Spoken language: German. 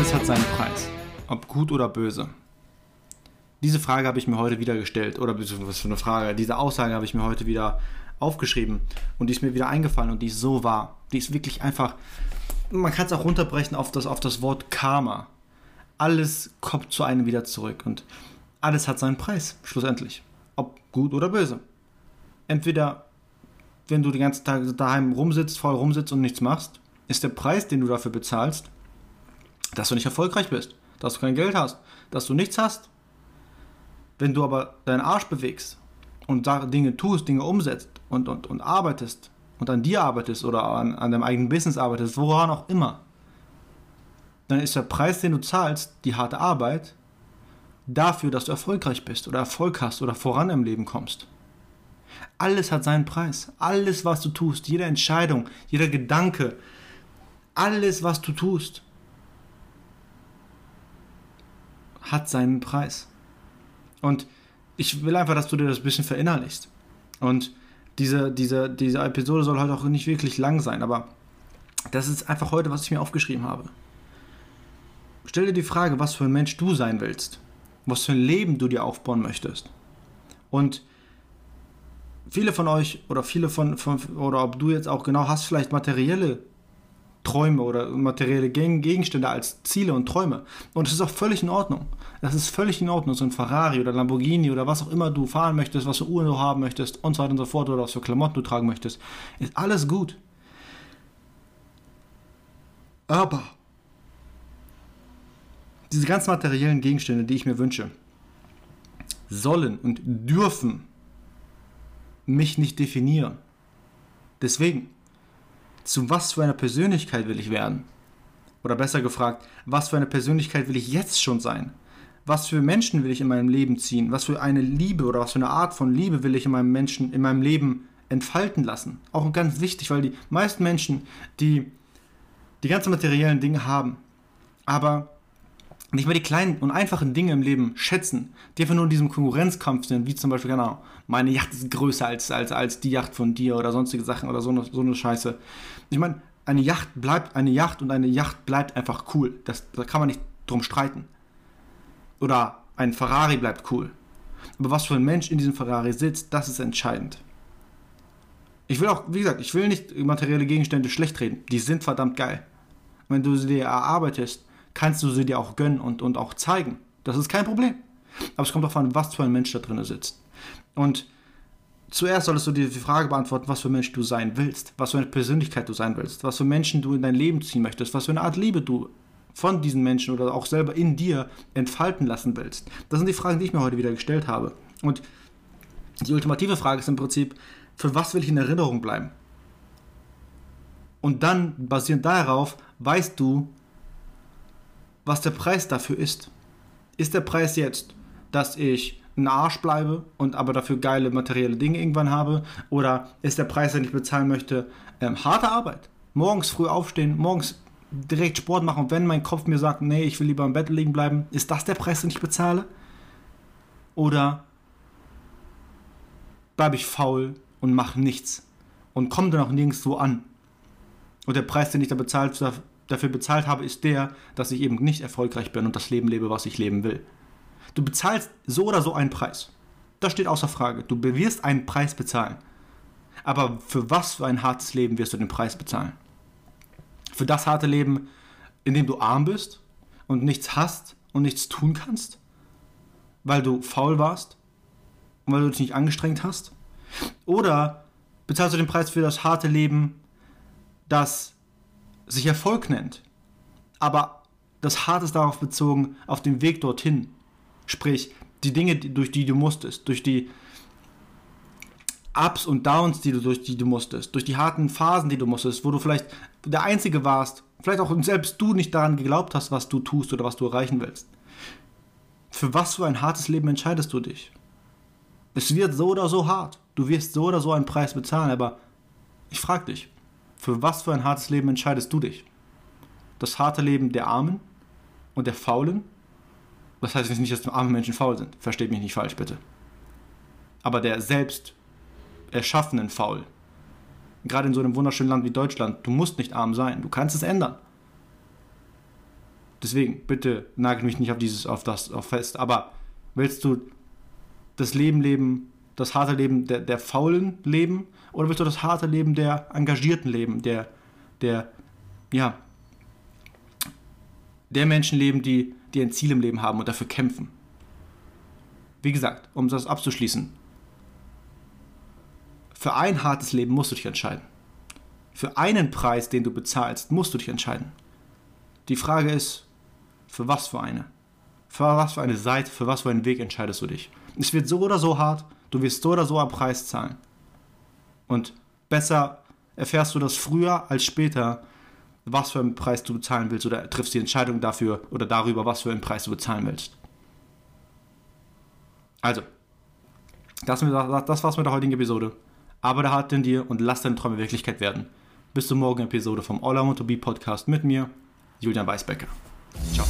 Alles hat seinen Preis, ob gut oder böse. Diese Frage habe ich mir heute wieder gestellt, oder was für eine Frage, diese Aussage habe ich mir heute wieder aufgeschrieben und die ist mir wieder eingefallen und die ist so wahr. Die ist wirklich einfach, man kann es auch runterbrechen auf das, auf das Wort Karma. Alles kommt zu einem wieder zurück und alles hat seinen Preis, schlussendlich. Ob gut oder böse. Entweder, wenn du den ganzen Tag daheim rumsitzt, voll rumsitzt und nichts machst, ist der Preis, den du dafür bezahlst, dass du nicht erfolgreich bist, dass du kein Geld hast, dass du nichts hast. Wenn du aber deinen Arsch bewegst und Dinge tust, Dinge umsetzt und, und, und arbeitest und an dir arbeitest oder an, an deinem eigenen Business arbeitest, woran auch immer, dann ist der Preis, den du zahlst, die harte Arbeit, dafür, dass du erfolgreich bist oder Erfolg hast oder voran im Leben kommst. Alles hat seinen Preis. Alles, was du tust, jede Entscheidung, jeder Gedanke, alles, was du tust, hat seinen Preis. Und ich will einfach, dass du dir das ein bisschen verinnerlichst. Und diese, diese, diese Episode soll heute auch nicht wirklich lang sein, aber das ist einfach heute, was ich mir aufgeschrieben habe. Stell dir die Frage, was für ein Mensch du sein willst. Was für ein Leben du dir aufbauen möchtest. Und viele von euch oder viele von, von oder ob du jetzt auch genau hast, vielleicht materielle Träume oder materielle Gegenstände als Ziele und Träume. Und es ist auch völlig in Ordnung. Das ist völlig in Ordnung. So ein Ferrari oder Lamborghini oder was auch immer du fahren möchtest, was für Uhren du haben möchtest und so weiter und so fort oder was für Klamotten du tragen möchtest, ist alles gut. Aber diese ganzen materiellen Gegenstände, die ich mir wünsche, sollen und dürfen mich nicht definieren. Deswegen zu was für einer Persönlichkeit will ich werden? Oder besser gefragt, was für eine Persönlichkeit will ich jetzt schon sein? Was für Menschen will ich in meinem Leben ziehen? Was für eine Liebe oder was für eine Art von Liebe will ich in meinem Menschen, in meinem Leben entfalten lassen? Auch ganz wichtig, weil die meisten Menschen, die die ganzen materiellen Dinge haben, aber nicht mehr die kleinen und einfachen Dinge im Leben schätzen, die einfach nur in diesem Konkurrenzkampf sind, wie zum Beispiel, genau, meine Yacht ist größer als, als, als die Yacht von dir oder sonstige Sachen oder so eine, so eine Scheiße. Ich meine, eine Yacht bleibt eine Yacht und eine Yacht bleibt einfach cool. Das, da kann man nicht drum streiten. Oder ein Ferrari bleibt cool. Aber was für ein Mensch in diesem Ferrari sitzt, das ist entscheidend. Ich will auch, wie gesagt, ich will nicht materielle Gegenstände schlecht reden. Die sind verdammt geil. Wenn du sie dir erarbeitest, kannst du sie dir auch gönnen und, und auch zeigen. Das ist kein Problem. Aber es kommt darauf an, was für ein Mensch da drin sitzt. Und zuerst solltest du dir die Frage beantworten, was für ein Mensch du sein willst, was für eine Persönlichkeit du sein willst, was für Menschen du in dein Leben ziehen möchtest, was für eine Art Liebe du von diesen Menschen oder auch selber in dir entfalten lassen willst. Das sind die Fragen, die ich mir heute wieder gestellt habe. Und die ultimative Frage ist im Prinzip, für was will ich in Erinnerung bleiben? Und dann, basierend darauf, weißt du, was der Preis dafür ist. Ist der Preis jetzt, dass ich ein Arsch bleibe und aber dafür geile materielle Dinge irgendwann habe? Oder ist der Preis, den ich bezahlen möchte, ähm, harte Arbeit? Morgens früh aufstehen, morgens direkt Sport machen und wenn mein Kopf mir sagt, nee, ich will lieber im Bett liegen bleiben, ist das der Preis, den ich bezahle? Oder bleibe ich faul und mache nichts und komme dann auch nirgendwo an? Und der Preis, den ich da bezahlt, dafür bezahlt habe, ist der, dass ich eben nicht erfolgreich bin und das Leben lebe, was ich leben will. Du bezahlst so oder so einen Preis. Das steht außer Frage. Du wirst einen Preis bezahlen. Aber für was für ein hartes Leben wirst du den Preis bezahlen? Für das harte Leben, in dem du arm bist und nichts hast und nichts tun kannst? Weil du faul warst und weil du dich nicht angestrengt hast? Oder bezahlst du den Preis für das harte Leben, das sich Erfolg nennt, aber das Hart ist darauf bezogen, auf dem Weg dorthin, Sprich, die Dinge, durch die du musstest, durch die Ups und Downs, die du durch die du musstest, durch die harten Phasen, die du musstest, wo du vielleicht der Einzige warst, vielleicht auch selbst du nicht daran geglaubt hast, was du tust oder was du erreichen willst. Für was für ein hartes Leben entscheidest du dich? Es wird so oder so hart. Du wirst so oder so einen Preis bezahlen, aber ich frage dich, für was für ein hartes Leben entscheidest du dich? Das harte Leben der Armen und der Faulen? Das heißt nicht, dass arme Menschen faul sind. Versteht mich nicht falsch, bitte. Aber der selbst erschaffenen faul. Gerade in so einem wunderschönen Land wie Deutschland, du musst nicht arm sein, du kannst es ändern. Deswegen, bitte nagel mich nicht auf dieses, auf das auf fest. Aber willst du das Leben leben, das harte Leben der, der Faulen leben? Oder willst du das harte Leben der Engagierten leben, der, der, ja, der Menschen leben, die, die ein Ziel im Leben haben und dafür kämpfen? Wie gesagt, um das abzuschließen, für ein hartes Leben musst du dich entscheiden. Für einen Preis, den du bezahlst, musst du dich entscheiden. Die Frage ist, für was für eine? Für was für eine Seite, für was für einen Weg entscheidest du dich? Es wird so oder so hart, du wirst so oder so einen Preis zahlen. Und besser erfährst du das früher als später, was für einen Preis du bezahlen willst oder triffst die Entscheidung dafür oder darüber, was für einen Preis du bezahlen willst. Also, das, das war's mit der heutigen Episode. Arbeite hart in dir und lass deine Träume Wirklichkeit werden. Bis zur morgigen Episode vom All I Want to Be Podcast mit mir, Julian Weisbecker. Ciao.